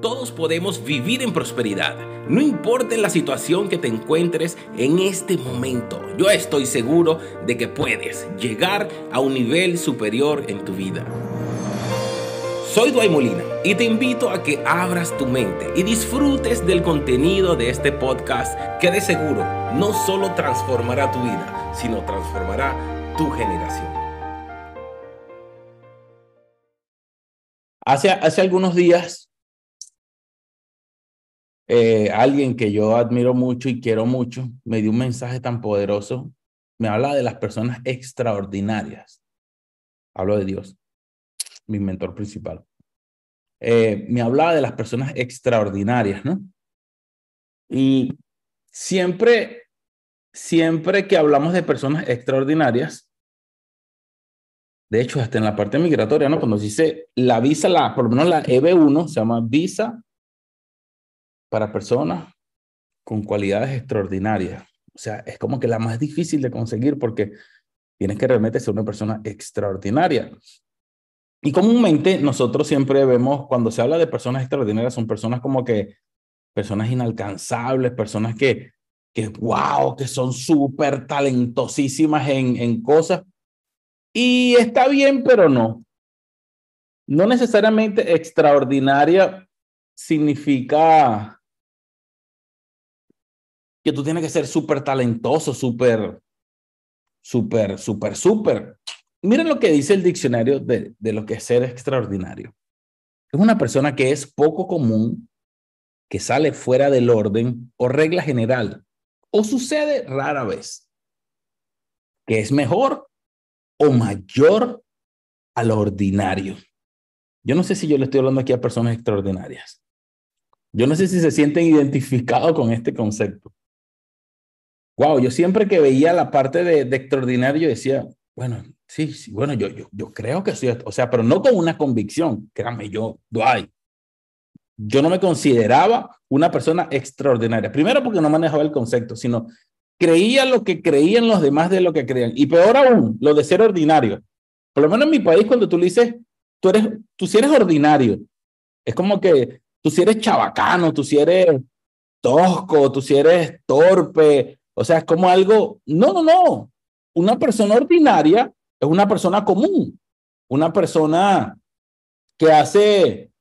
Todos podemos vivir en prosperidad, no importa la situación que te encuentres en este momento. Yo estoy seguro de que puedes llegar a un nivel superior en tu vida. Soy Duay Molina y te invito a que abras tu mente y disfrutes del contenido de este podcast que de seguro no solo transformará tu vida, sino transformará tu generación. Hace, hace algunos días eh, alguien que yo admiro mucho y quiero mucho me dio un mensaje tan poderoso. Me habla de las personas extraordinarias. Hablo de Dios, mi mentor principal. Eh, me hablaba de las personas extraordinarias, ¿no? Y siempre, siempre que hablamos de personas extraordinarias, de hecho, hasta en la parte migratoria, ¿no? Cuando se dice la visa, la, por lo menos la EB1, se llama visa para personas con cualidades extraordinarias. O sea, es como que la más difícil de conseguir porque tienes que realmente ser una persona extraordinaria. Y comúnmente nosotros siempre vemos, cuando se habla de personas extraordinarias, son personas como que personas inalcanzables, personas que, que wow, que son súper talentosísimas en, en cosas. Y está bien, pero no. No necesariamente extraordinaria significa que tú tienes que ser súper talentoso, súper, súper, súper, súper. Miren lo que dice el diccionario de, de lo que es ser extraordinario. Es una persona que es poco común, que sale fuera del orden o regla general, o sucede rara vez, que es mejor o mayor a lo ordinario. Yo no sé si yo le estoy hablando aquí a personas extraordinarias. Yo no sé si se sienten identificados con este concepto wow, yo siempre que veía la parte de, extraordinario decía, bueno, sí, sí, bueno, yo, yo, yo creo que soy, o sea, pero no con una convicción, créanme, yo, Dwight, yo no me consideraba una persona extraordinaria. Primero porque no manejaba el concepto, sino creía lo que creían los demás de lo que creían. Y peor aún, lo de ser ordinario. Por lo menos en mi país, cuando tú le dices, tú eres, tú si eres ordinario, es como que tú si eres chabacano, tú si eres tosco, tú si eres torpe, o sea, es como algo, no, no, no. Una persona ordinaria es una persona común, una persona que hace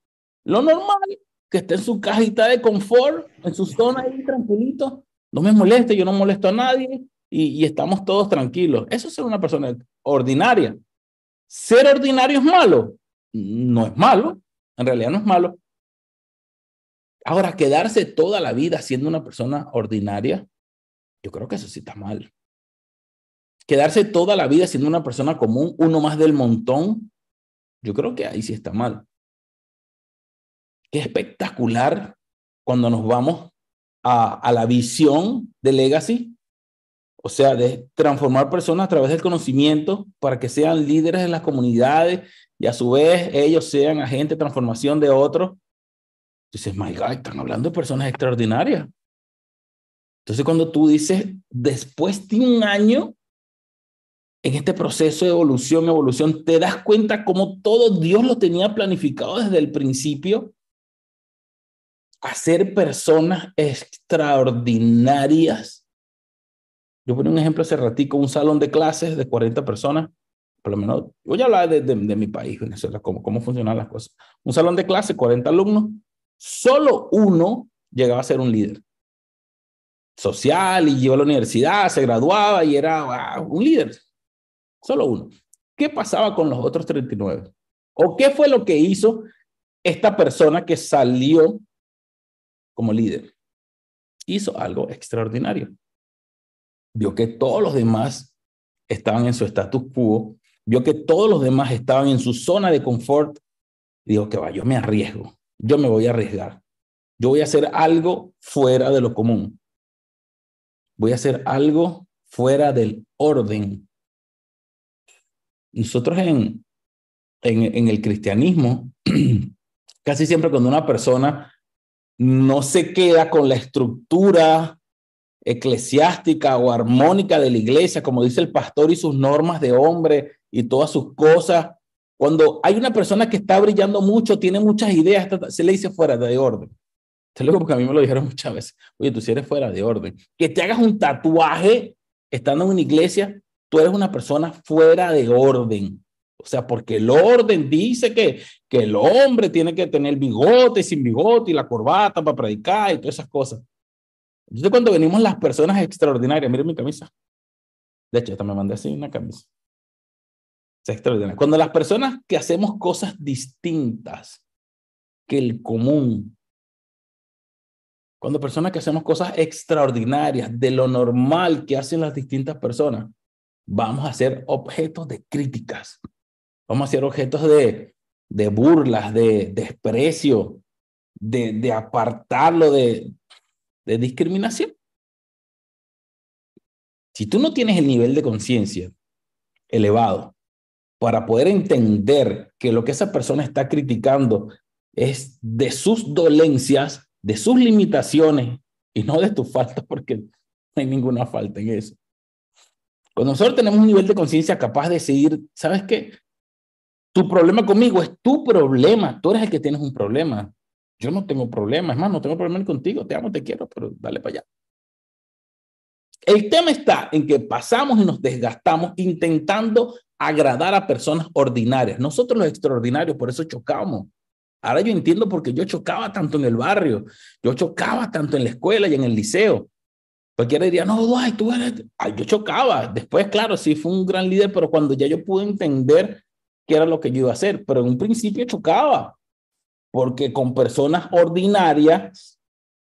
lo normal, que está en su cajita de confort, en su zona ahí tranquilito, no me moleste, yo no molesto a nadie y, y estamos todos tranquilos. Eso es ser una persona ordinaria. Ser ordinario es malo. No es malo, en realidad no es malo. Ahora, quedarse toda la vida siendo una persona ordinaria, yo creo que eso sí está mal. Quedarse toda la vida siendo una persona común, uno más del montón, yo creo que ahí sí está mal. Qué espectacular cuando nos vamos a, a la visión de Legacy, o sea, de transformar personas a través del conocimiento para que sean líderes de las comunidades y a su vez ellos sean agentes de transformación de otros. Dices, my God, están hablando de personas extraordinarias. Entonces, cuando tú dices, después de un año en este proceso de evolución, evolución, te das cuenta cómo todo Dios lo tenía planificado desde el principio. Hacer personas extraordinarias. Yo ponía un ejemplo hace ratico, un salón de clases de 40 personas, por lo menos, voy a hablar de, de, mi país, Venezuela, cómo, cómo funcionan las cosas. Un salón de clases, 40 alumnos, solo uno llegaba a ser un líder social y llegó a la universidad, se graduaba y era un líder. Solo uno. ¿Qué pasaba con los otros 39? ¿O qué fue lo que hizo esta persona que salió como líder? Hizo algo extraordinario. Vio que todos los demás estaban en su status quo, vio que todos los demás estaban en su zona de confort. Y dijo que va, yo me arriesgo, yo me voy a arriesgar. Yo voy a hacer algo fuera de lo común voy a hacer algo fuera del orden. Nosotros en, en, el cristianismo, casi siempre cuando una persona no se queda con la estructura eclesiástica o armónica de la iglesia, como dice el pastor y sus normas de hombre y todas sus cosas, Cuando hay una persona que está brillando mucho, tiene muchas ideas, se le dice fuera de orden. Te lo digo porque a mí me lo dijeron muchas veces. Oye, tú si eres fuera de orden. Que te hagas un tatuaje estando en una iglesia, tú eres una persona fuera de orden. O sea, porque el orden dice que, que el hombre tiene que tener bigote sin bigote y la corbata para predicar y todas esas cosas. Entonces, cuando venimos las personas extraordinarias, miren mi camisa. De hecho, esta me mandé así una camisa. Es extraordinario. Cuando las personas que hacemos cosas distintas que el común, cuando personas que hacemos cosas extraordinarias de lo normal que hacen las distintas personas, vamos a ser objetos de críticas, vamos a ser objetos de, de burlas, de desprecio, de, de apartarlo de, de discriminación. Si tú no tienes el nivel de conciencia elevado para poder entender que lo que esa persona está criticando es de sus dolencias, de sus limitaciones y no de tus faltas, porque no hay ninguna falta en eso. Cuando nosotros tenemos un nivel de conciencia capaz de decir, ¿sabes qué? Tu problema conmigo es tu problema, tú eres el que tienes un problema. Yo no tengo problema, es más, no tengo problema contigo, te amo, te quiero, pero dale para allá. El tema está en que pasamos y nos desgastamos intentando agradar a personas ordinarias. Nosotros los extraordinarios, por eso chocamos. Ahora yo entiendo por qué yo chocaba tanto en el barrio, yo chocaba tanto en la escuela y en el liceo. Cualquiera diría, no, tú eres... Ay, yo chocaba. Después, claro, sí fue un gran líder, pero cuando ya yo pude entender qué era lo que yo iba a hacer, pero en un principio chocaba porque con personas ordinarias,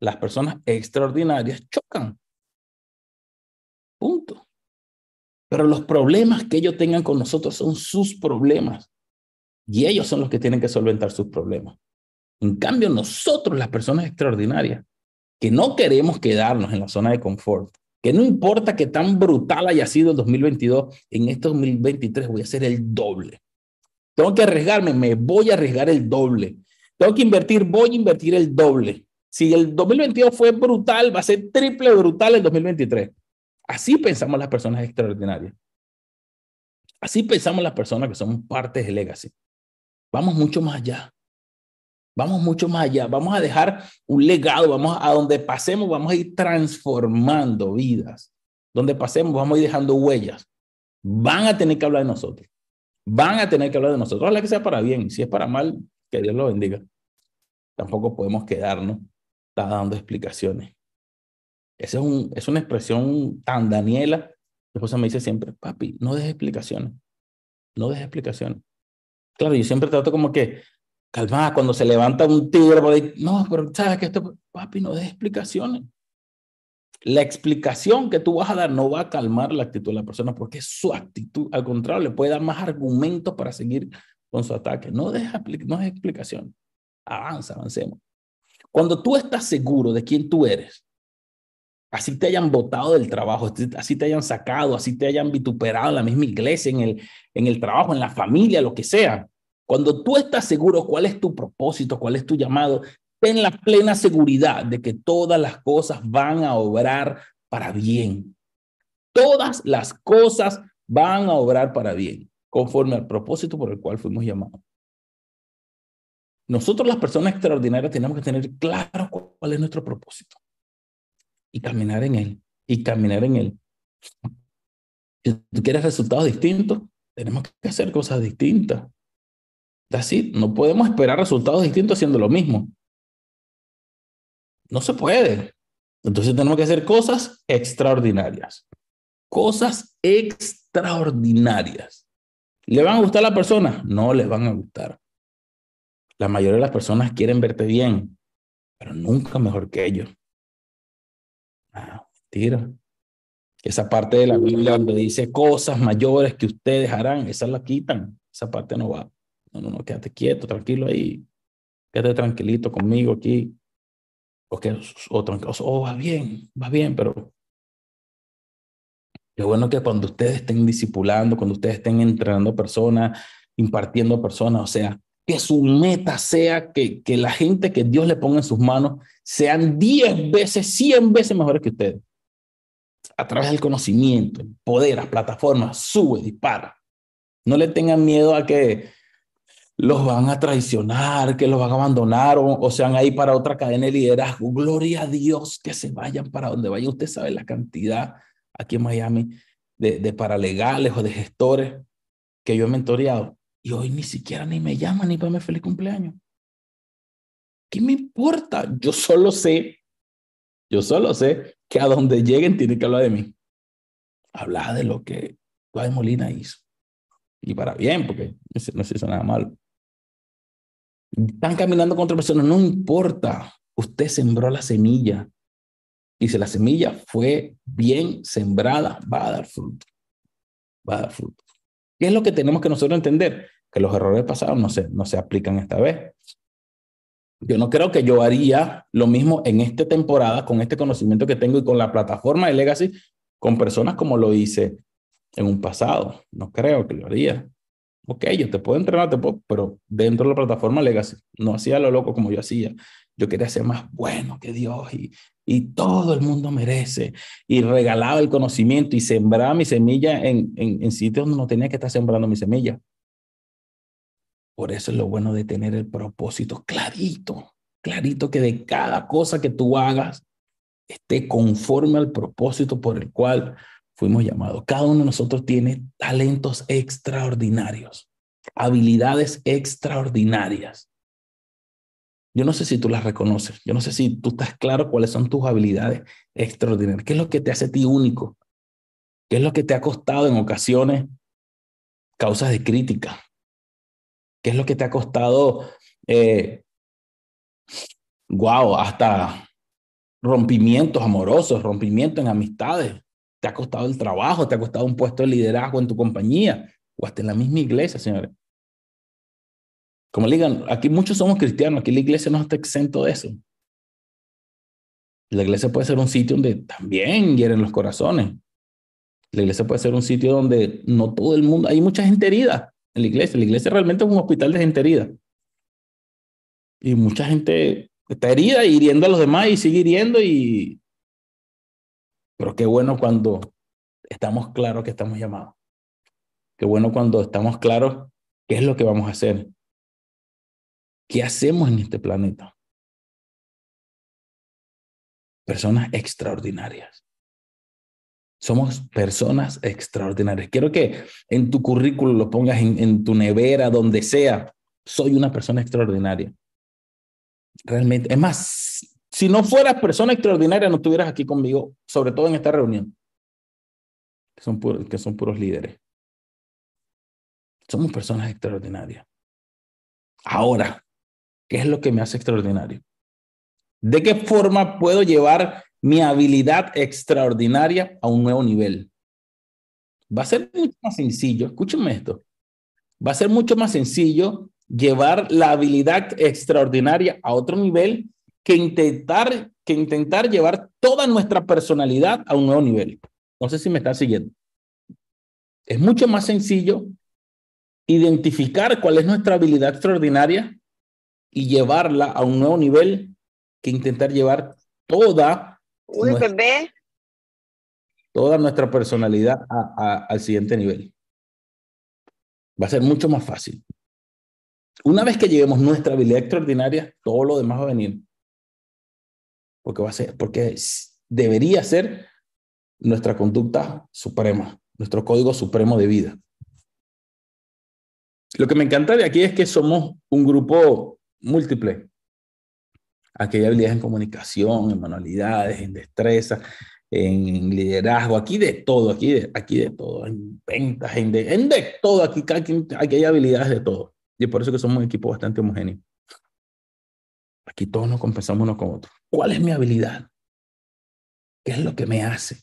las personas extraordinarias chocan. Punto. Pero los problemas que ellos tengan con nosotros son sus problemas. Y ellos son los que tienen que solventar sus problemas. En cambio, nosotros, las personas extraordinarias, que no queremos quedarnos en la zona de confort, que no importa que tan brutal haya sido el 2022, en este 2023 voy a hacer el doble. Tengo que arriesgarme, me voy a arriesgar el doble. Tengo que invertir, voy a invertir el doble. Si el 2022 fue brutal, va a ser triple brutal el 2023. Así pensamos las personas extraordinarias. Así pensamos las personas que somos parte de Legacy. Vamos mucho más allá. Vamos mucho más allá. Vamos a dejar un legado. Vamos a donde pasemos, vamos a ir transformando vidas. Donde pasemos, vamos a ir dejando huellas. Van a tener que hablar de nosotros. Van a tener que hablar de nosotros. Ojalá que sea para bien. Si es para mal, que Dios lo bendiga. Tampoco podemos quedarnos dando explicaciones. Esa es, un, es una expresión tan Daniela. Mi esposa me dice siempre, papi, no des explicaciones. No des explicaciones. Claro, yo siempre trato como que, calma, cuando se levanta un tigre no, pero sabes que esto, papi, no des explicaciones. La explicación que tú vas a dar no va a calmar la actitud de la persona porque su actitud, al contrario, le puede dar más argumentos para seguir con su ataque. No des, no explicación. Avanza, avancemos. Cuando tú estás seguro de quién tú eres, así te hayan votado del trabajo, así te hayan sacado, así te hayan vituperado en la misma iglesia, en el, en el trabajo, en la familia, lo que sea. Cuando tú estás seguro cuál es tu propósito, cuál es tu llamado, ten la plena seguridad de que todas las cosas van a obrar para bien. Todas las cosas van a obrar para bien conforme al propósito por el cual fuimos llamados. Nosotros las personas extraordinarias tenemos que tener claro cuál es nuestro propósito y caminar en él, y caminar en él. Si tú quieres resultados distintos, tenemos que hacer cosas distintas. Así, no podemos esperar resultados distintos haciendo lo mismo. No se puede. Entonces tenemos que hacer cosas extraordinarias. Cosas extraordinarias. ¿Le van a gustar a la persona? No les van a gustar. La mayoría de las personas quieren verte bien, pero nunca mejor que ellos. Mentira. Esa parte de la Biblia donde dice cosas mayores que ustedes harán, esa la quitan. Esa parte no va. No, no, no, quédate quieto, tranquilo ahí. Quédate tranquilito conmigo aquí. O, que, o, o va bien, va bien, pero Qué bueno que cuando ustedes estén discipulando, cuando ustedes estén entrenando personas, impartiendo personas, o sea, que su meta sea que, que la gente que Dios le ponga en sus manos sean 10 veces, 100 veces mejores que ustedes. A través del conocimiento, poder, las plataformas, sube, dispara. No le tengan miedo a que, los van a traicionar, que los van a abandonar o, o sean ahí para otra cadena de liderazgo. Gloria a Dios que se vayan para donde vayan. Usted sabe la cantidad aquí en Miami de, de paralegales o de gestores que yo he mentoreado y hoy ni siquiera ni me llaman ni para mi feliz cumpleaños. ¿Qué me importa? Yo solo sé, yo solo sé que a donde lleguen tienen que hablar de mí. Hablar de lo que Juan Molina hizo. Y para bien, porque no se hizo nada mal. Están caminando contra personas, no importa. Usted sembró la semilla. Y si la semilla fue bien sembrada, va a dar fruto. Va a dar fruto. ¿Qué es lo que tenemos que nosotros entender? Que los errores pasados no se, no se aplican esta vez. Yo no creo que yo haría lo mismo en esta temporada con este conocimiento que tengo y con la plataforma de Legacy con personas como lo hice en un pasado. No creo que lo haría. Ok, yo te puedo entrenar, te puedo, pero dentro de la plataforma Legacy no hacía lo loco como yo hacía. Yo quería ser más bueno que Dios y, y todo el mundo merece. Y regalaba el conocimiento y sembraba mi semilla en, en, en sitios donde no tenía que estar sembrando mi semilla. Por eso es lo bueno de tener el propósito clarito, clarito que de cada cosa que tú hagas esté conforme al propósito por el cual fuimos llamados. Cada uno de nosotros tiene talentos extraordinarios, habilidades extraordinarias. Yo no sé si tú las reconoces, yo no sé si tú estás claro cuáles son tus habilidades extraordinarias, qué es lo que te hace a ti único, qué es lo que te ha costado en ocasiones causas de crítica, qué es lo que te ha costado, eh, wow, hasta rompimientos amorosos, rompimientos en amistades, te ha costado el trabajo, te ha costado un puesto de liderazgo en tu compañía o hasta en la misma iglesia, señores. Como le digan, aquí muchos somos cristianos, aquí la iglesia no está exento de eso. La iglesia puede ser un sitio donde también hieren los corazones. La iglesia puede ser un sitio donde no todo el mundo, hay mucha gente herida la iglesia. La iglesia realmente es un hospital de gente herida. Y mucha gente está herida y hiriendo a los demás y sigue hiriendo y... Pero qué bueno cuando estamos claros que estamos llamados. Qué bueno cuando estamos claros qué es lo que vamos a hacer. ¿Qué hacemos en este planeta? Personas extraordinarias. Somos personas extraordinarias. Quiero que en tu currículum lo pongas en, tu nevera, donde sea. Soy una persona extraordinaria. Realmente, es más, si no fueras persona extraordinaria, no estuvieras aquí conmigo, sobre todo en esta reunión, son puros, que son puros líderes. Somos personas extraordinarias. Ahora, ¿Qué es lo que me hace extraordinario? ¿De qué forma puedo llevar mi habilidad extraordinaria a un nuevo nivel? Va a ser mucho más sencillo, escúchenme esto, va a ser mucho más sencillo llevar la habilidad extraordinaria a otro nivel que intentar, que intentar llevar toda nuestra personalidad a un nuevo nivel. No sé si me están siguiendo. Es mucho más sencillo identificar cuál es nuestra habilidad extraordinaria y llevarla a un nuevo nivel que intentar llevar toda, nuestra, toda nuestra personalidad a, a, al siguiente nivel. Va a ser mucho más fácil. Una vez que lleguemos nuestra habilidad extraordinaria, todo lo demás va a venir. Porque va a ser, porque debería ser nuestra conducta suprema, nuestro código supremo de vida. Lo que me encanta de aquí es que somos un grupo múltiple. Aquí hay habilidades en comunicación, en manualidades, en destreza, en liderazgo, aquí de todo, aquí de, aquí de todo, en ventas, en de, todo, aquí, aquí, aquí hay habilidades de todo. Y es por eso que somos un equipo bastante homogéneo. Aquí todos nos compensamos unos con otros. ¿Cuál es mi habilidad? ¿Qué es lo que me hace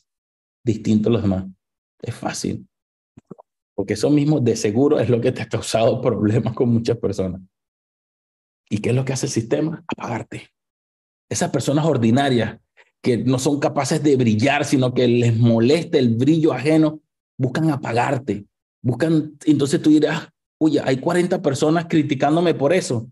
distinto a los demás? Es fácil. Porque eso mismo de seguro es lo que te ha causado problemas con muchas personas. ¿Y qué es lo que hace el sistema? Apagarte. Esas personas ordinarias que no son capaces de brillar, sino que les molesta el brillo ajeno, buscan apagarte. Buscan, entonces tú dirás, oye, hay 40 personas criticándome por eso.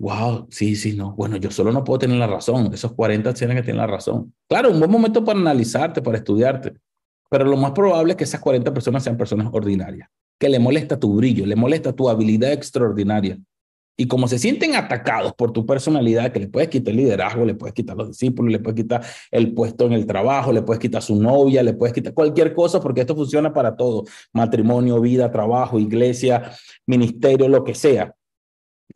Wow, sí, sí, no. Bueno, yo solo no puedo tener la razón. Esos 40 tienen que tener la razón. Claro, un buen momento para analizarte, para estudiarte. Pero lo más probable es que esas 40 personas sean personas ordinarias. que le molesta tu brillo, le molesta tu habilidad extraordinaria. Y como se sienten atacados por tu personalidad, que le puedes quitar el liderazgo, le puedes quitar los discípulos, le puedes quitar el puesto en el trabajo, le puedes quitar su novia, le puedes quitar cualquier cosa, porque esto funciona para todo, matrimonio, vida, trabajo, iglesia, ministerio, lo que sea.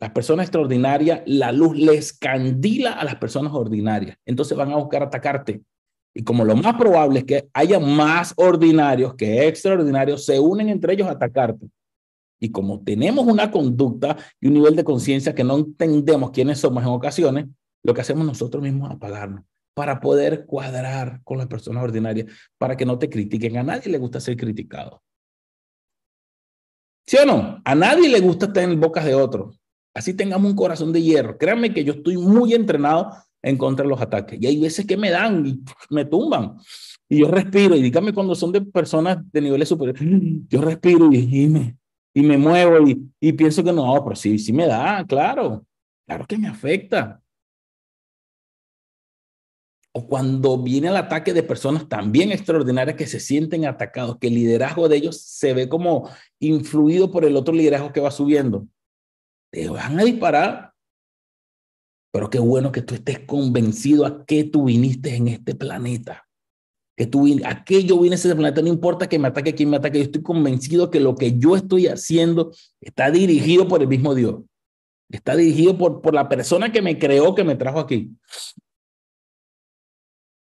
Las personas extraordinarias, la luz les candila a las personas ordinarias. Entonces van a buscar atacarte. Y como lo más probable es que haya más ordinarios que extraordinarios, se unen entre ellos a atacarte. Y como tenemos una conducta y un nivel de conciencia que no entendemos quiénes somos en ocasiones, lo que hacemos nosotros mismos es apagarnos para poder cuadrar con las personas ordinarias, para que no te critiquen. A nadie le gusta ser criticado. ¿Sí o no? A nadie le gusta estar en bocas de otros. Así tengamos un corazón de hierro. Créanme que yo estoy muy entrenado en contra de los ataques. Y hay veces que me dan y me tumban. Y yo respiro. Y dígame cuando son de personas de niveles superiores. Yo respiro y, y me, y me muevo y, y pienso que no, pero sí, sí me da, claro, claro que me afecta. O cuando viene el ataque de personas también extraordinarias que se sienten atacados, que el liderazgo de ellos se ve como influido por el otro liderazgo que va subiendo. Te van a disparar. Pero qué bueno que tú estés convencido a que tú viniste en este planeta que tú, aquello viene ese planeta, no importa que me ataque quien me ataque, yo estoy convencido que lo que yo estoy haciendo está dirigido por el mismo Dios. Está dirigido por, por la persona que me creó, que me trajo aquí.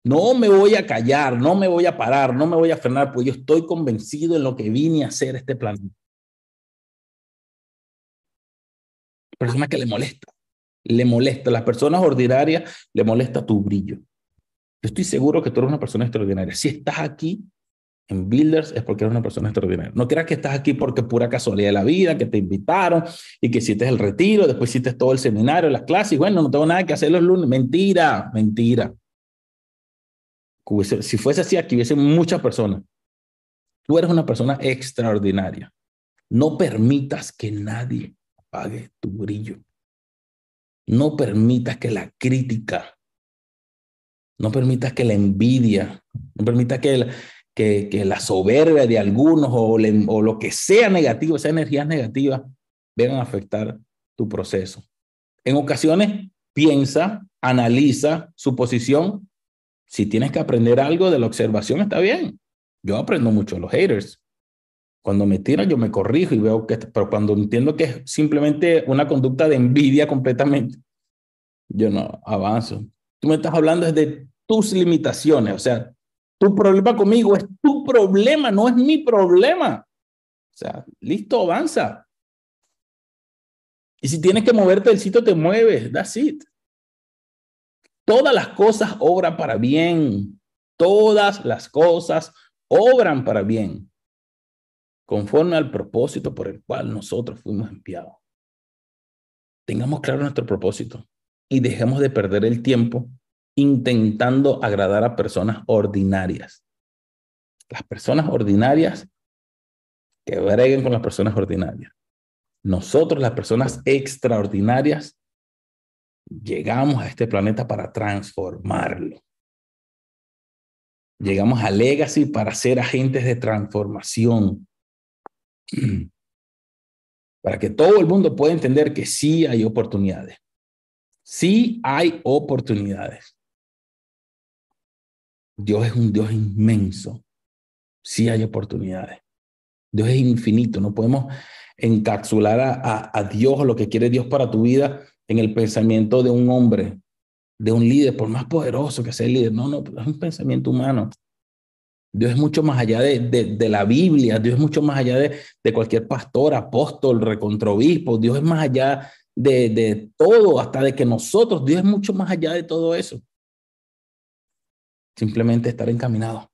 No me voy a callar, no me voy a parar, no me voy a frenar, pues yo estoy convencido en lo que vine a hacer este planeta. Persona que le molesta, le molesta. Las personas ordinarias le molesta tu brillo. Estoy seguro que tú eres una persona extraordinaria. Si estás aquí en Builders es porque eres una persona extraordinaria. No creas que estás aquí porque pura casualidad de la vida, que te invitaron y que hiciste el retiro, después hiciste todo el seminario, las clases y bueno, no tengo nada que hacer los lunes. Mentira, mentira. Si fuese así, aquí hubiese muchas personas. Tú eres una persona extraordinaria. No permitas que nadie apague tu brillo. No permitas que la crítica no permitas que la envidia, no permitas que, la soberbia de algunos o, o lo que sea negativo, esas energías negativas, vengan a afectar tu proceso. En ocasiones, piensa, analiza su posición. Si tienes que aprender algo de la observación, está bien. Yo aprendo mucho de los haters. Cuando me tiran, yo me corrijo y veo que, pero cuando entiendo que es simplemente una conducta de envidia completamente, yo no avanzo. Tú me estás hablando de tus limitaciones, o sea, tu problema conmigo es tu problema, no es mi problema. O sea, listo, avanza. Y si tienes que moverte del sitio, te mueves. That's it. Todas las cosas obran para bien. Todas las cosas obran para bien. Conforme al propósito por el cual nosotros fuimos enviados. Tengamos claro nuestro propósito y dejemos de perder el tiempo intentando agradar a personas ordinarias. Las personas ordinarias que breguen con las personas ordinarias. Nosotros, las personas extraordinarias, llegamos a este planeta para transformarlo. Llegamos a Legacy para ser agentes de transformación. Para que todo el mundo pueda entender que sí hay oportunidades. Sí hay oportunidades. Dios es un Dios inmenso. Sí hay oportunidades. Dios es infinito. No podemos encapsular a, Dios o lo que quiere Dios para tu vida en el pensamiento de un hombre, de un líder, por más poderoso que sea el líder. No, no, es un pensamiento humano. Dios es mucho más allá de, de, la Biblia, Dios es mucho más allá de, de cualquier pastor, apóstol, recontrobispo, Dios es más allá de, de todo, hasta de que nosotros, Dios es mucho más allá de todo eso. Simplemente estar encaminado,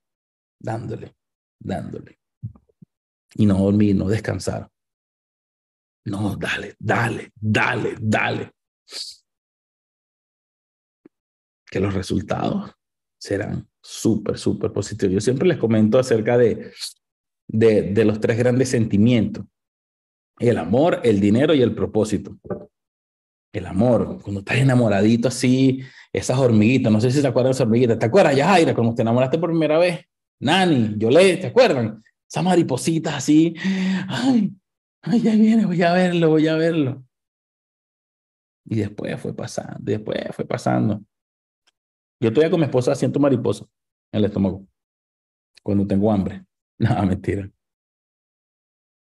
dándole, dándole. Y no dormir, no descansar. No, dale, dale, dale, dale. Que los resultados serán súper, súper positivos. Yo siempre les comento acerca de, de, de los tres grandes sentimientos. El amor, el dinero y el propósito. El amor, cuando estás enamoradito así, esas hormiguitas, no sé si se acuerdan de esas hormiguitas. ¿Te acuerdas, Yajaira, cuando te enamoraste por primera vez? Nani, Yolé, ¿te acuerdan? Esa mariposita así, ay, ay, ya viene, voy a verlo, voy a verlo. Y después fue pasando, después fue pasando. Yo estoy con mi esposa siento mariposa en el estómago cuando tengo hambre. No, mentira.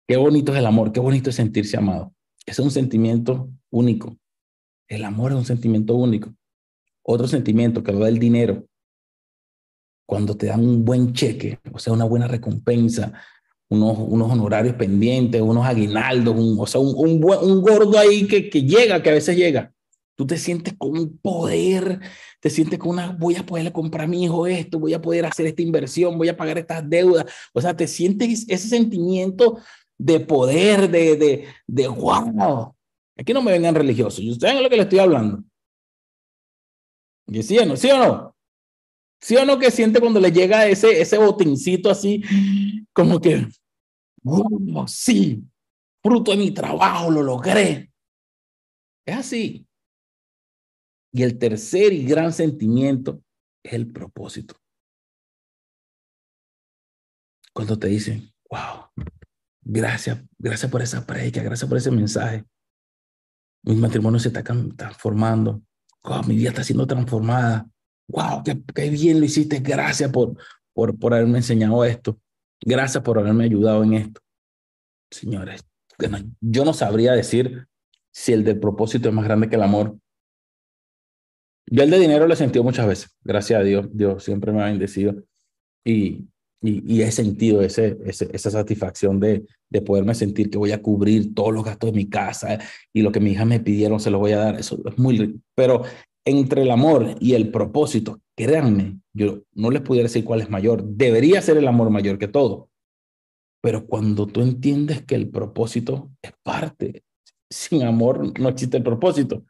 Qué bonito es el amor, qué bonito es sentirse amado. Es un sentimiento único. El amor es un sentimiento único. Otro sentimiento que lo da el dinero. Cuando te dan un buen cheque, o sea, una buena recompensa, unos, unos honorarios pendientes, unos aguinaldos, un, o sea, un, un, un gordo ahí que, que llega, que a veces llega. Tú te sientes con un poder, te sientes con una, voy a poderle comprar a mi hijo esto, voy a poder hacer esta inversión, voy a pagar estas deudas. O sea, te sientes ese sentimiento de poder, de, de, de wow. Aquí no me vengan religiosos, ustedes saben lo que le estoy hablando. ¿Y sí o no? ¿Sí o no? ¿Sí o no que siente cuando le llega ese, ese botincito así, como que, wow, sí, fruto de mi trabajo, lo logré? Es así. Y el tercer y gran sentimiento es el propósito. Cuando te dicen, wow, gracias, gracias por esa predica, gracias por ese mensaje. Mi matrimonio se está transformando. Mi vida está siendo transformada. Wow, qué, qué bien lo hiciste. Gracias por, por, por haberme enseñado esto. Gracias por haberme ayudado en esto. Señores, yo no sabría decir si el del propósito es más grande que el amor, yo el de dinero lo he sentido muchas veces, gracias a Dios, Dios siempre me ha bendecido y, y, he sentido ese, esa satisfacción de, de poderme sentir que voy a cubrir todos los gastos de mi casa y lo que mi hija me pidieron se lo voy a dar, eso es muy rico. Pero entre el amor y el propósito, créanme, yo no les pudiera decir cuál es mayor, debería ser el amor mayor que todo. Pero cuando tú entiendes que el propósito es parte, sin amor no existe el propósito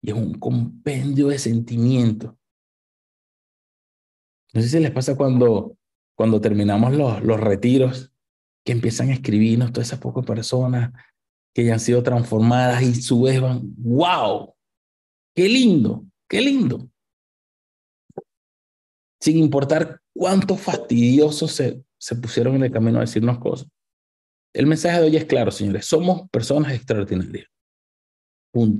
y es un compendio de sentimientos. No sé si les pasa cuando, cuando terminamos los, los retiros, que empiezan a escribirnos todas esas pocas personas que ya han sido transformadas y su vez van, wow, qué lindo, qué lindo. Sin importar cuántos fastidiosos se, se pusieron en el camino a decirnos cosas. El mensaje de hoy es claro, señores, somos personas extraordinarias.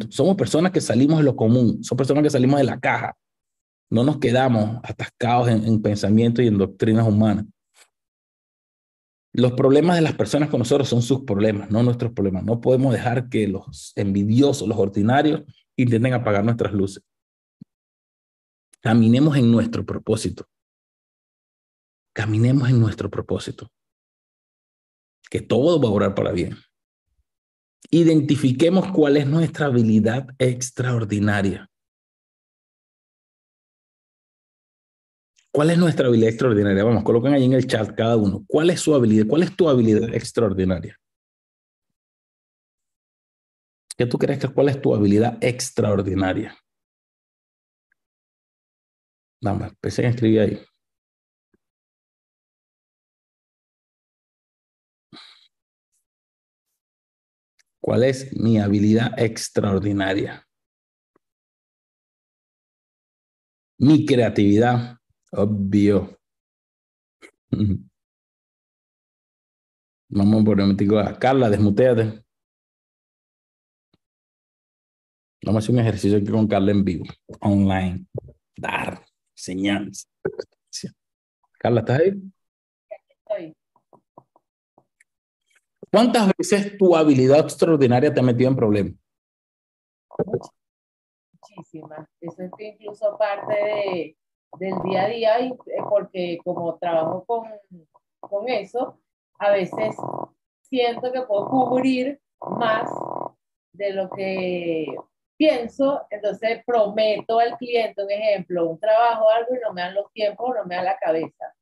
Somos personas que salimos de lo común, somos personas que salimos de la caja. No nos quedamos atascados en, en pensamientos y en doctrinas humanas. Los problemas de las personas con nosotros son sus problemas, no nuestros problemas. No podemos dejar que los envidiosos, los ordinarios, intenten apagar nuestras luces. Caminemos en nuestro propósito. Caminemos en nuestro propósito. Que todo va a orar para bien identifiquemos cuál es nuestra habilidad extraordinaria. ¿Cuál es nuestra habilidad extraordinaria? Vamos, coloquen ahí en el chat cada uno. ¿Cuál es su habilidad? ¿Cuál es tu habilidad extraordinaria? ¿Qué tú crees que cuál es tu habilidad extraordinaria? Vamos, empecé a escribir ahí. ¿Cuál es mi habilidad extraordinaria? Mi creatividad, obvio. Vamos por un momento a Carla, desmuteate. Vamos a hacer un ejercicio aquí con Carla en vivo, online. Dar enseñanza. Carla, ¿estás ahí? Estoy. ¿Cuántas veces tu habilidad extraordinaria te ha metido en problemas? Muchísimas. Eso es incluso parte de, del día a día y eh, porque como trabajo con, con eso, a veces siento que puedo cubrir más de lo que pienso, entonces prometo al cliente un ejemplo, un trabajo, algo y no me dan los tiempos, no me dan la cabeza.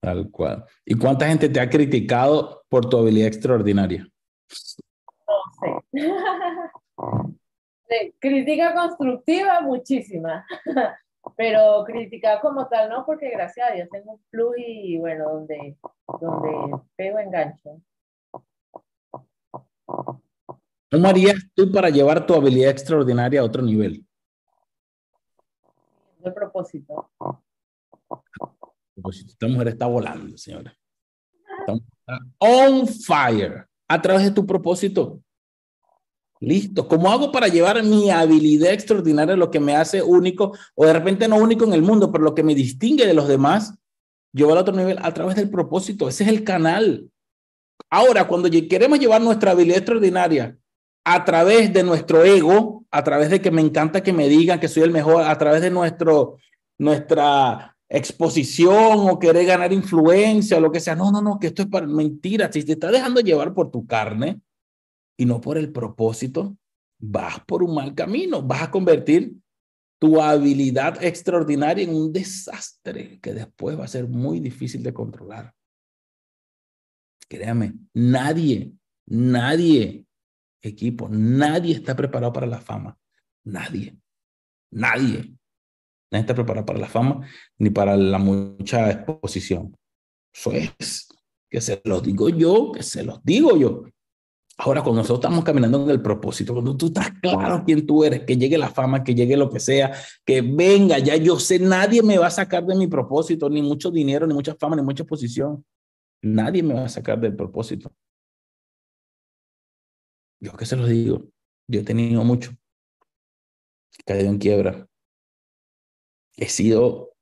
Tal cual. ¿Y cuánta gente te ha criticado por tu habilidad extraordinaria? No sé. crítica constructiva, muchísima. Pero crítica como tal, no, porque gracias a Dios tengo un plus y bueno, donde, donde pego engancho. ¿Cómo harías tú para llevar tu habilidad extraordinaria a otro nivel? De propósito. Esta mujer está volando, señora. on fire a través de tu propósito. Listo. ¿Cómo hago para llevar mi habilidad extraordinaria, lo que me hace único, o de repente no único en el mundo, pero lo que me distingue de los demás, llevar a otro nivel a través del propósito? Ese es el canal. Ahora, cuando queremos llevar nuestra habilidad extraordinaria a través de nuestro ego, a través de que me encanta que me digan que soy el mejor, a través de nuestro, nuestra exposición o querer ganar influencia o lo que sea. No, no, no, que esto es para mentira. Si te estás dejando llevar por tu carne y no por el propósito, vas por un mal camino. Vas a convertir tu habilidad extraordinaria en un desastre que después va a ser muy difícil de controlar. Créame, nadie, nadie equipo. Nadie está preparado para la fama. Nadie. Nadie. Está preparado para la fama ni para la mucha exposición. Eso es. Que se los digo yo, que se los digo yo. Ahora, cuando nosotros estamos caminando en el propósito, cuando tú estás claro quién tú eres, que llegue la fama, que llegue lo que sea, que venga, ya yo sé, nadie me va a sacar de mi propósito, ni mucho dinero, ni mucha fama, ni mucha exposición. Nadie me va a sacar del propósito. Yo que se los digo, yo he tenido mucho. He caído en quiebra. He sido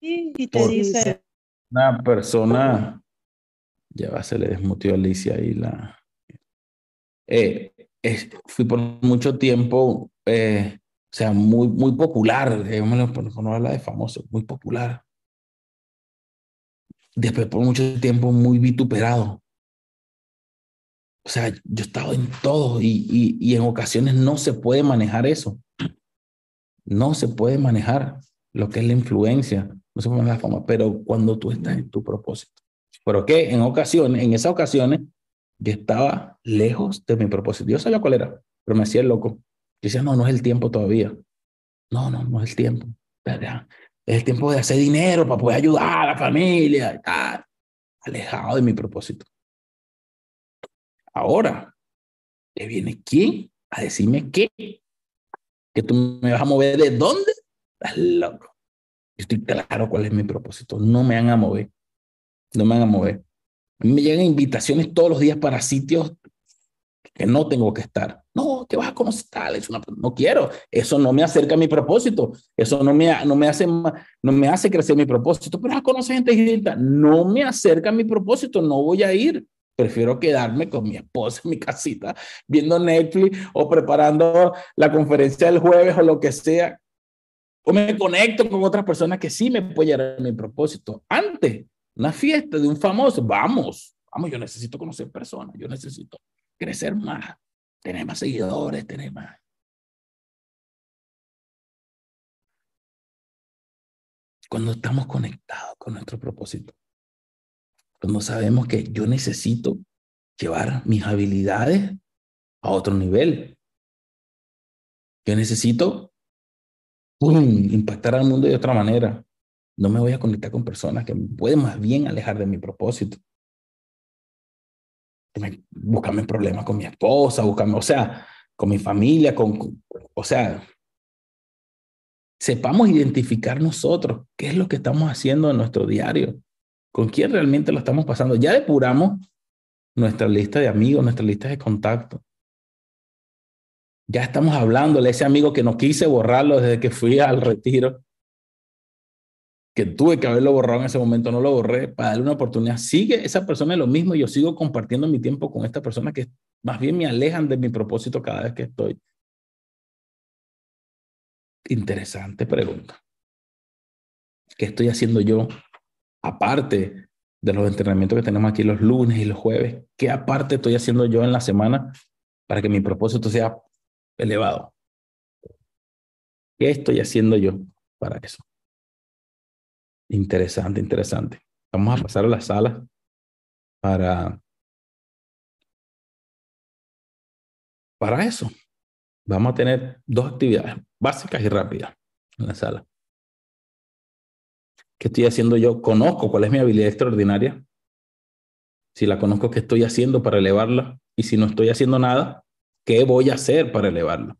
y te dice una persona, ya va, se le desmutió a Alicia ahí la... Eh, fui por mucho tiempo, eh, o sea, muy, muy popular, por no hablar de famoso, muy popular. Después por mucho tiempo muy vituperado. O sea, yo he estado en todo y, y, en ocasiones no se puede manejar eso. No se puede manejar lo que es la influencia, no se puede manejar la fama, pero cuando tú estás en tu propósito. ¿Pero qué? En ocasiones, en esas ocasiones, yo estaba lejos de mi propósito. Yo sabía cuál era, pero me hacía el loco. Yo decía, no, no es el tiempo todavía. No, no, no es el tiempo. Es el tiempo de hacer dinero para poder ayudar a la familia. Alejado de mi propósito. Ahora, ¿te viene quién a decirme qué? ¿Que tú me vas a mover de dónde? Estás loco. Yo estoy claro cuál es mi propósito. No me van a mover. No me van a mover. Me llegan invitaciones todos los días para sitios que no tengo que estar. No, que vas a conocer tal, es una, no quiero. Eso no me acerca a mi propósito. Eso no me, no me, hace, no me hace crecer mi propósito. Pero a conocer gente distinta. No me acerca a mi propósito. No voy a ir. Prefiero quedarme con mi esposa en mi casita viendo Netflix o preparando la conferencia del jueves o lo que sea. O me conecto con otras personas que sí me pueden llegar a mi propósito. Antes, una fiesta de un famoso, vamos, vamos, yo necesito conocer personas, yo necesito crecer más, tener más seguidores, tener más. Cuando estamos conectados con nuestro propósito, cuando sabemos que yo necesito llevar mis habilidades a otro nivel. Yo necesito impactar al mundo de otra manera. No me voy a conectar con personas que me pueden más bien alejar de mi propósito. Buscarme problemas con mi esposa, buscarme, o sea, con mi familia, con, o sea, sepamos identificar nosotros qué es lo que estamos haciendo en nuestro diario con quién realmente lo estamos pasando. Ya depuramos nuestra lista de amigos, nuestra lista de contactos. Ya estamos hablándole a ese amigo que no quise borrarlo desde que fui al retiro, que tuve que haberlo borrado en ese momento, no lo borré para darle una oportunidad. Sigue esa persona lo mismo y yo sigo compartiendo mi tiempo con esta persona que más bien me alejan de mi propósito cada vez que estoy. Interesante pregunta. ¿Qué estoy haciendo yo aparte de los entrenamientos que tenemos aquí los lunes y los jueves, ¿qué aparte estoy haciendo yo en la semana para que mi propósito sea elevado? ¿Qué estoy haciendo yo para eso? Interesante, interesante. Vamos a pasar a la sala para, para eso. Vamos a tener dos actividades básicas y rápidas en la sala. ¿Qué estoy haciendo yo? Conozco cuál es mi habilidad extraordinaria. Si la conozco, ¿qué estoy haciendo para elevarla? Y si no estoy haciendo nada, ¿qué voy a hacer para elevarla?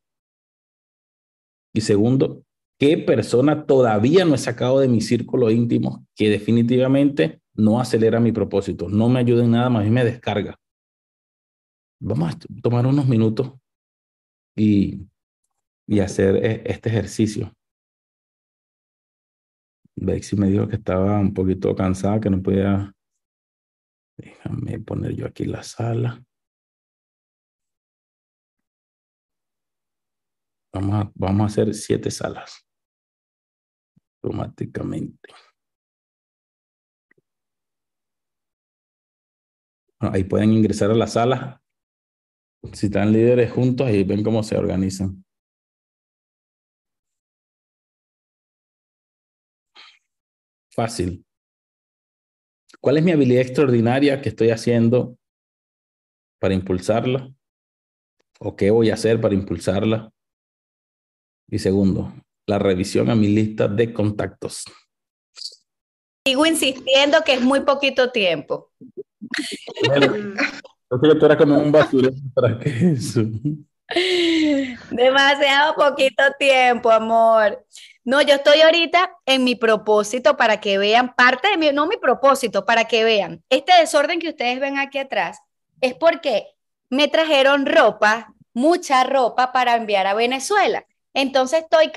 Y segundo, ¿qué persona todavía no he sacado de mi círculo íntimo que definitivamente no acelera mi propósito, no me ayuda en nada, más bien me descarga. Vamos a tomar unos minutos y, y hacer e, este ejercicio. Bexy me dijo que estaba un poquito cansada, que no podía. Déjame poner yo aquí la sala. Vamos vamos a hacer siete salas automáticamente. ahí pueden ingresar a la sala. Si están líderes juntos, y ven cómo se organizan. Fácil. ¿Cuál es mi habilidad extraordinaria que estoy haciendo para impulsarla? ¿O qué voy a hacer para impulsarla? Y segundo, la revisión a mi lista de contactos. Sigo insistiendo que es muy poquito tiempo. Yo creo que tú eras como un basurero para qué eso. Demasiado poquito tiempo, amor. No, yo estoy ahorita en mi propósito para que vean parte de mi, no mi propósito, para que vean. Este desorden que ustedes ven aquí atrás es porque me trajeron ropa, mucha ropa para enviar a Venezuela. Entonces estoy,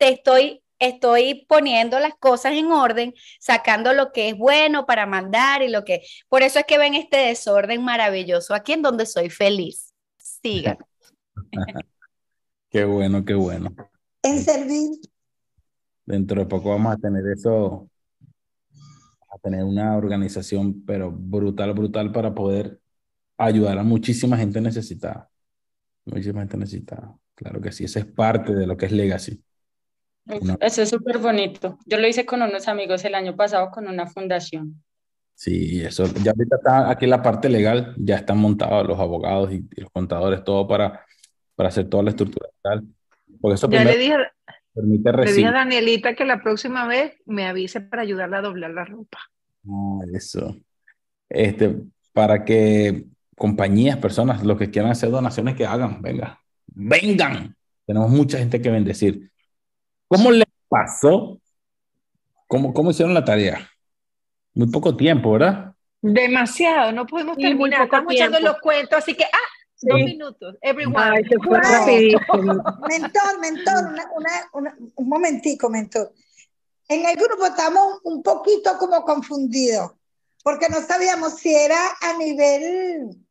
estoy, estoy poniendo las cosas en orden, sacando lo que es bueno para mandar y lo que... Por eso es que ven este desorden maravilloso aquí en donde soy feliz. Sigan. qué bueno, qué bueno. En servir dentro de poco vamos a tener eso, a tener una organización, pero brutal, brutal para poder ayudar a muchísima gente necesitada. Muchísima gente necesitada. Claro que sí, esa es parte de lo que es Legacy. Eso es súper bonito. Yo lo hice con unos amigos el año pasado con una fundación. Sí, eso. Ya ahorita está aquí la parte legal, ya están montados los abogados y, los contadores, todo para, para hacer toda la estructura legal. Porque eso ya le dije, Permite Le dije a Danielita que la próxima vez me avise para ayudarla a doblar la ropa. Ah, eso. Este, para que compañías, personas, los que quieran hacer donaciones, que hagan, venga, vengan. Tenemos mucha gente que bendecir. ¿Cómo les pasó? ¿Cómo, cómo hicieron la tarea? Muy poco tiempo, ¿verdad? Demasiado, no podemos terminar. Estamos echando los cuentos, así que, ah, Dos minutos, everyone. mentor, mentor, un momentico, mentor. En el grupo estamos un poquito como confundidos, porque no sabíamos si era a nivel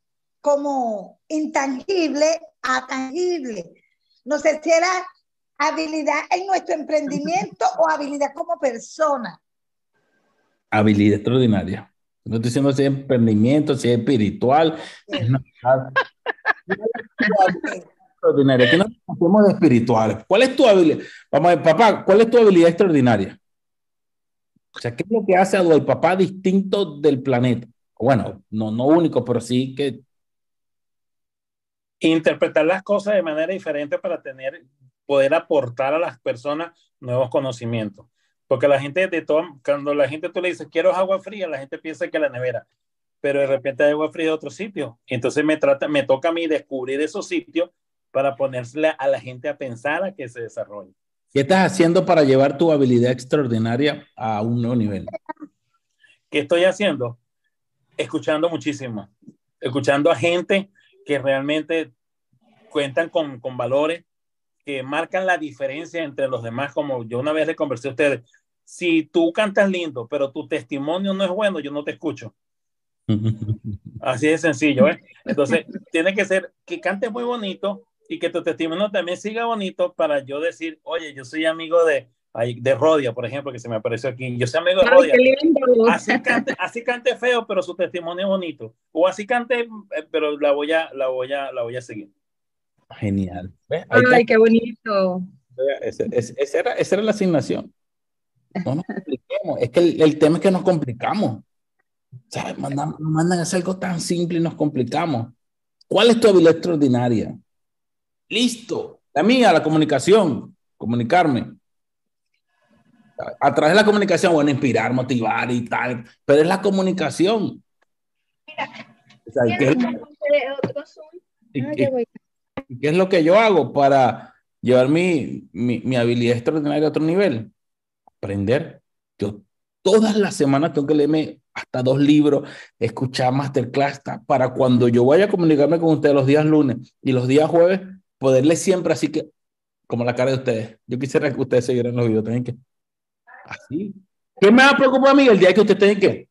como intangible a tangible. No sé si era habilidad en nuestro emprendimiento o habilidad como persona. Habilidad extraordinaria. No estoy diciendo si es emprendimiento, si es espiritual. Es extraordinaria. Aquí no hacemos de espirituales. ¿Cuál es tu habilidad? Vamos a ver, papá, ¿cuál es tu habilidad extraordinaria? O sea, ¿qué es lo que hace a el papá distinto del planeta? Bueno, no, no único, pero sí que... Interpretar las cosas de manera diferente para tener, poder aportar a las personas nuevos conocimientos. Porque la gente de todo, cuando la gente tú le dices, quiero agua fría, la gente piensa que la nevera pero de repente hay agua fría de otro sitio. Entonces me, trata, me toca a mí descubrir esos sitios para ponerle a la gente a pensar a que se desarrolle. ¿Qué estás haciendo para llevar tu habilidad extraordinaria a un nuevo nivel? ¿Qué estoy haciendo? Escuchando muchísimo, escuchando a gente que realmente cuentan con, con valores que marcan la diferencia entre los demás, como yo una vez le conversé a ustedes, si tú cantas lindo, pero tu testimonio no es bueno, yo no te escucho. Así de sencillo, ¿eh? Entonces, tiene que ser que cantes muy bonito y que tu testimonio también siga bonito para yo decir, oye, yo soy amigo de, de Rodia, por ejemplo, que se me apareció aquí. Yo soy amigo de Rodia. Así cante, así cante feo, pero su testimonio es bonito. O así cante, eh, pero la voy a, la voy a, la voy a seguir. Genial. Ay, qué bonito. esa, era, esa, era, la asignación. No nos compliquemos. Es que el, el tema es que nos complicamos. ¿Sabes? Mandan, mandan a hacer algo tan simple y nos complicamos. ¿Cuál es tu habilidad extraordinaria? Listo. La mía, la comunicación. Comunicarme. A través de la comunicación, bueno, inspirar, motivar y tal, pero es la comunicación. ¿qué, es lo que yo hago para llevar mi, mi, mi habilidad extraordinaria a otro nivel? Aprender. Yo todas las semanas tengo que leerme hasta dos libros, escuchar masterclass para cuando yo vaya a comunicarme con ustedes los días lunes y los días jueves, poderles siempre así que, como la cara de ustedes. Yo quisiera que ustedes siguieran los videos, tienen que, así. ¿Qué me va a preocupar a mí el día que ustedes tienen que,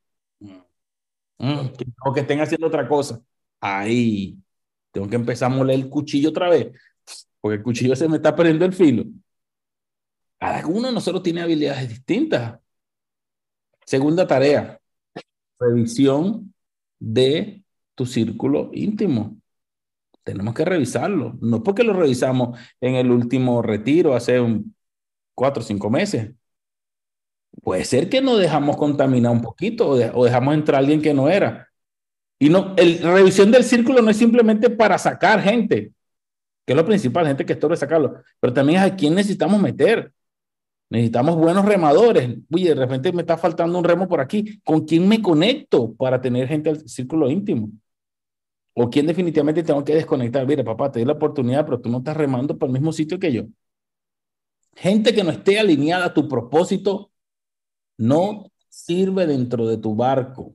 mm, que, o que estén haciendo otra cosa? Ahí, tengo que empezar a moler el cuchillo otra vez, porque el cuchillo se me está perdiendo el filo. Cada uno de nosotros tiene habilidades distintas. Segunda tarea, revisión de tu círculo íntimo. Tenemos que revisarlo. No porque lo revisamos en el último retiro hace un, cuatro o cinco meses. Puede ser que nos dejamos contaminar un poquito o, dejamos entrar a alguien que no era. Y no, la revisión del círculo no es simplemente para sacar gente, que es lo principal, gente que estorbe sacarlo, pero también es a quién necesitamos meter. Necesitamos buenos remadores. Oye, de repente me está faltando un remo por aquí. ¿Con quién me conecto para tener gente al círculo íntimo? ¿O quién definitivamente tengo que desconectar? Mira, papá, te di la oportunidad, pero tú no estás remando por el mismo sitio que yo. Gente que no esté alineada a tu propósito no sirve dentro de tu barco.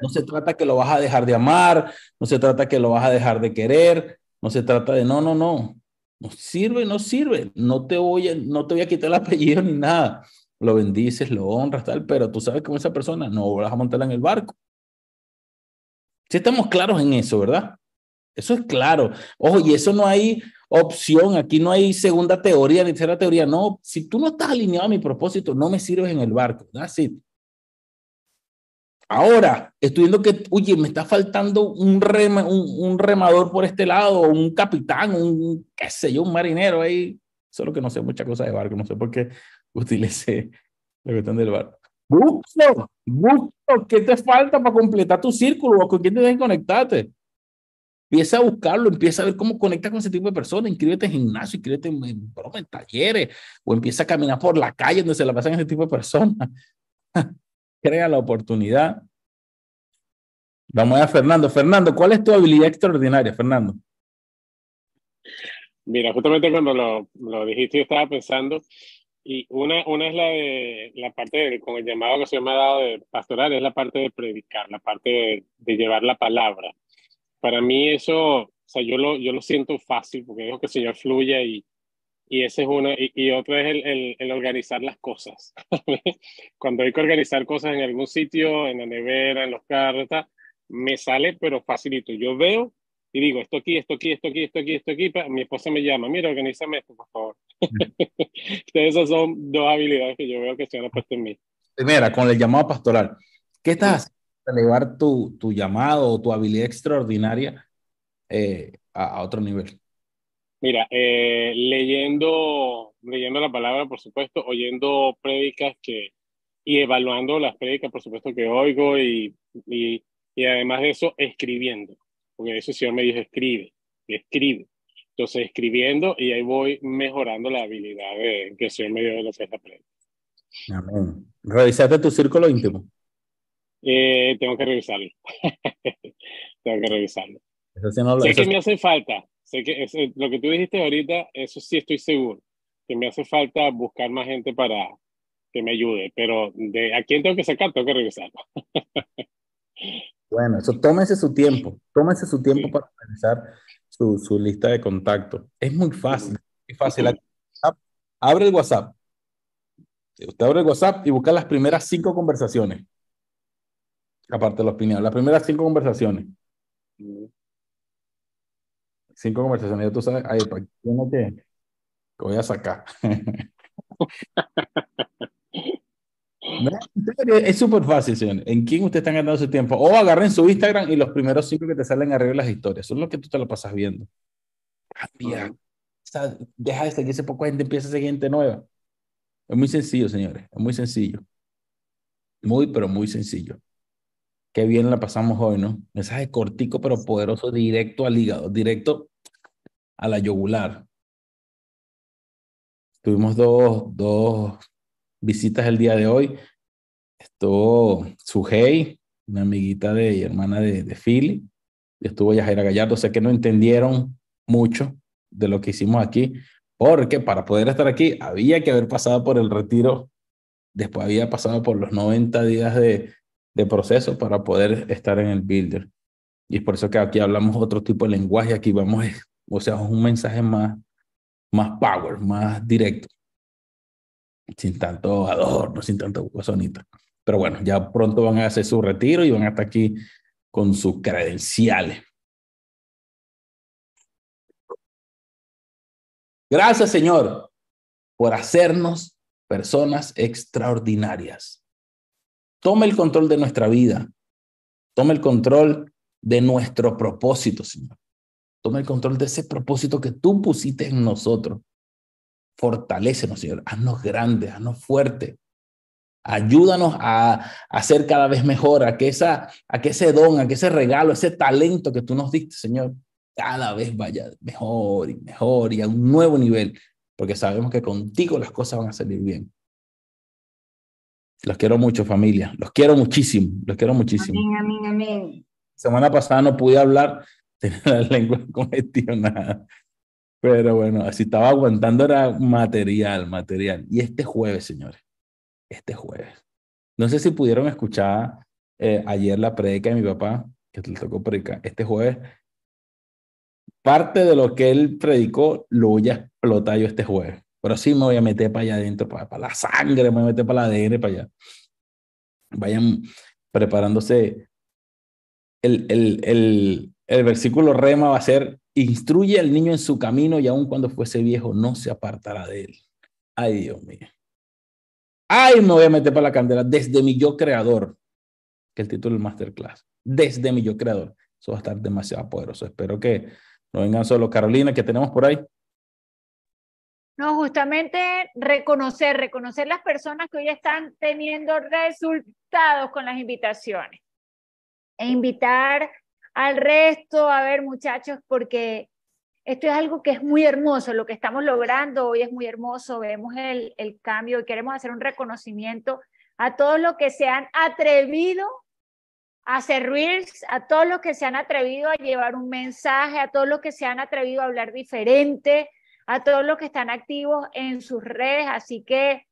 No se trata que lo vas a dejar de amar, no se trata que lo vas a dejar de querer, no se trata de no, no, no. No sirve, no sirve. No te voy a, no te voy a quitar el apellido ni nada. Lo bendices, lo honras, tal, pero tú sabes que con esa persona no vas a montarla en el barco. Si estamos claros en eso, ¿verdad? Eso es claro. Ojo, y eso no hay opción. Aquí no hay segunda teoría ni tercera teoría. No, si tú no estás alineado a mi propósito, no me sirves en el barco. It. Ahora, estoy viendo que, oye, me está faltando un, rema, un, remador por este lado, un capitán, un, qué sé yo, un marinero ahí. Solo que no sé muchas cosas de barco, no sé por qué utilicé la cuestión del barco. Busco, busco, ¿qué te falta para completar tu círculo? ¿Con quién te que conectarte? Empieza a buscarlo, empieza a ver cómo conecta con ese tipo de personas. Inscríbete en gimnasio, inscríbete en, en, en talleres o empieza a caminar por la calle donde se la pasan ese tipo de personas. crea la oportunidad. Vamos a Fernando. Fernando, ¿cuál es tu habilidad extraordinaria, Fernando? Mira, justamente cuando lo, lo dijiste, yo estaba pensando, y una, una es la de la parte con el llamado que se me ha dado de pastoral, es la parte de predicar, la parte de llevar la palabra. Para mí eso, o sea, yo lo, yo lo siento fácil porque dejo que el Señor fluya y, y ese es uno, y, y otro es el, el, el, organizar las cosas. Cuando hay que organizar cosas en algún sitio, en la nevera, en los carros, me sale, pero facilito. Yo veo y digo, esto aquí, esto aquí, esto aquí, esto aquí, esto aquí. Mi esposa me llama, mira, organízame esto, por favor. esas son dos habilidades que yo veo que se han puesto en mí. Primera, con el llamado pastoral. ¿Qué estás elevar tu, tu llamado o tu habilidad extraordinaria eh, a, a otro nivel? Mira, eh, leyendo, leyendo la palabra, por supuesto, oyendo prédicas que, y evaluando las prédicas, por supuesto, que oigo y, y, y además de eso, escribiendo, porque eso el Señor me dijo, escribe, escribe. Entonces, escribiendo y ahí voy mejorando la habilidad de, que el Señor me dio de lo que es la prédica. Amén. ¿Revisaste tu círculo íntimo? Eh, tengo que revisarlo. tengo que revisarlo. Eso sí no, sé eso... que me hace falta, sé que es, lo que tú dijiste ahorita, eso sí estoy seguro, que me hace falta buscar más gente para que me ayude, pero de a quién tengo que sacar, tengo que revisarlo. bueno, eso tómese su tiempo, tómese su tiempo sí. para revisar su, su, lista de contactos. Es muy fácil, es fácil. Abre el WhatsApp. Usted abre el WhatsApp y busca las primeras cinco conversaciones. Aparte de los opiniones, las primeras cinco conversaciones. Cinco conversaciones, ya tú sabes, ahí, para que, que voy a sacar. es súper fácil, señor. ¿En quién usted está ganando su tiempo? O agarren su Instagram y los primeros cinco que te salen arriba de las historias. Son los que tú te lo pasas viendo. Cambia. O sea, deja de seguirse poco gente, empieza a seguir gente nueva. Es muy sencillo, señores. Es muy sencillo. Muy, pero muy sencillo. Qué bien la pasamos hoy, ¿no? Mensaje cortico, pero poderoso, directo al hígado, directo a la yugular. Tuvimos dos, dos visitas el día de hoy. Estuvo Sujei, una amiguita de y hermana de, de Philly. Estuvo Yajaira Gallardo. Sé que no entendieron mucho de lo que hicimos aquí, porque para poder estar aquí había que haber pasado por el retiro después había pasado por los 90 días de, de proceso para poder estar en el builder. Y es por eso que aquí hablamos otro tipo de lenguaje, aquí vamos, o sea, un mensaje más, más power, más directo, sin tanto adorno, sin tanto sonito. Pero bueno, ya pronto van a hacer su retiro y van a estar aquí con sus credenciales. Gracias, Señor, por hacernos personas extraordinarias. Toma el control de nuestra vida. Toma el control de nuestro propósito, Señor. Toma el control de ese propósito que tú pusiste en nosotros. Fortalécenos, Señor. Haznos grandes, haznos fuertes. Ayúdanos a, a, ser cada vez mejor, a que, esa, a que ese don, a que ese regalo, ese talento que tú nos diste, Señor, cada vez vaya mejor y mejor y a un nuevo nivel, porque sabemos que contigo las cosas van a salir bien. Los quiero mucho, familia. Los quiero muchísimo. Los quiero muchísimo. Amén, amén, amén. Semana pasada no pude hablar, tenía la lengua congestionada. Pero bueno, así estaba aguantando era material, material. Y este jueves, señores, este jueves. No sé si pudieron escuchar eh, ayer la predica de mi papá, que le tocó predicar. Este jueves, parte de lo que él predicó lo voy a explotar yo este jueves. Pero sí me voy a meter para allá adentro, para, la sangre, me voy a meter para la ADN, para allá. Vayan preparándose. El, el, el, el versículo rema va a ser, instruye al niño en su camino y aun cuando fuese viejo no se apartará de él. Ay, Dios mío. Ay, me voy a meter para la candela desde mi yo creador, que el título del masterclass. Desde mi yo creador. Eso va a estar demasiado poderoso. Espero que no vengan solo. Carolina, que tenemos por ahí? No, justamente reconocer, reconocer las personas que hoy están teniendo resultados con las invitaciones. E invitar al resto, a ver muchachos, porque esto es algo que es muy hermoso, lo que estamos logrando hoy es muy hermoso, vemos el, el cambio y queremos hacer un reconocimiento a todos los que se han atrevido a hacer a todos los que se han atrevido a llevar un mensaje, a todos los que se han atrevido a hablar diferente, a todos los que están activos en sus redes, así que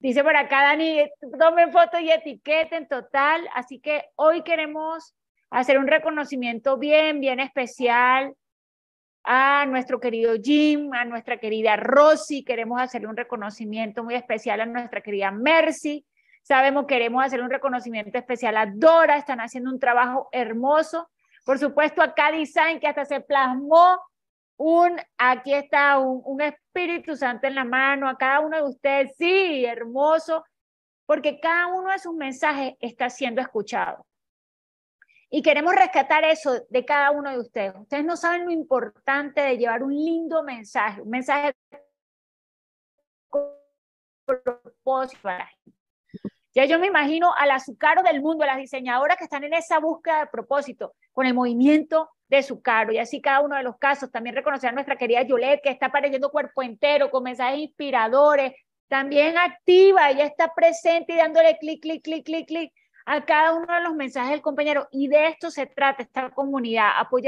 dice por acá Dani, tomen fotos y etiqueten total, así que hoy queremos hacer un reconocimiento bien, bien especial a nuestro querido Jim, a nuestra querida Rosy, queremos hacerle un reconocimiento muy especial a nuestra querida Mercy, sabemos queremos hacer un reconocimiento especial a Dora, están haciendo un trabajo hermoso, por supuesto a K-Design que hasta se plasmó un, aquí está un, un Espíritu Santo en la mano, a cada uno de ustedes, sí, hermoso, porque cada uno de sus mensajes está siendo escuchado. Y queremos rescatar eso de cada uno de ustedes. Ustedes no saben lo importante de llevar un lindo mensaje, un mensaje propósito Ya yo me imagino al azucaro del mundo, a las diseñadoras que están en esa búsqueda de propósito, con el movimiento su caro. Y así cada uno de los casos. También reconocer a nuestra querida Yolette, que está apareciendo cuerpo entero, con mensajes inspiradores. También activa, ella está presente y dándole clic, clic, clic, clic, clic a cada uno de los mensajes del compañero. Y de esto se trata esta comunidad, apoyar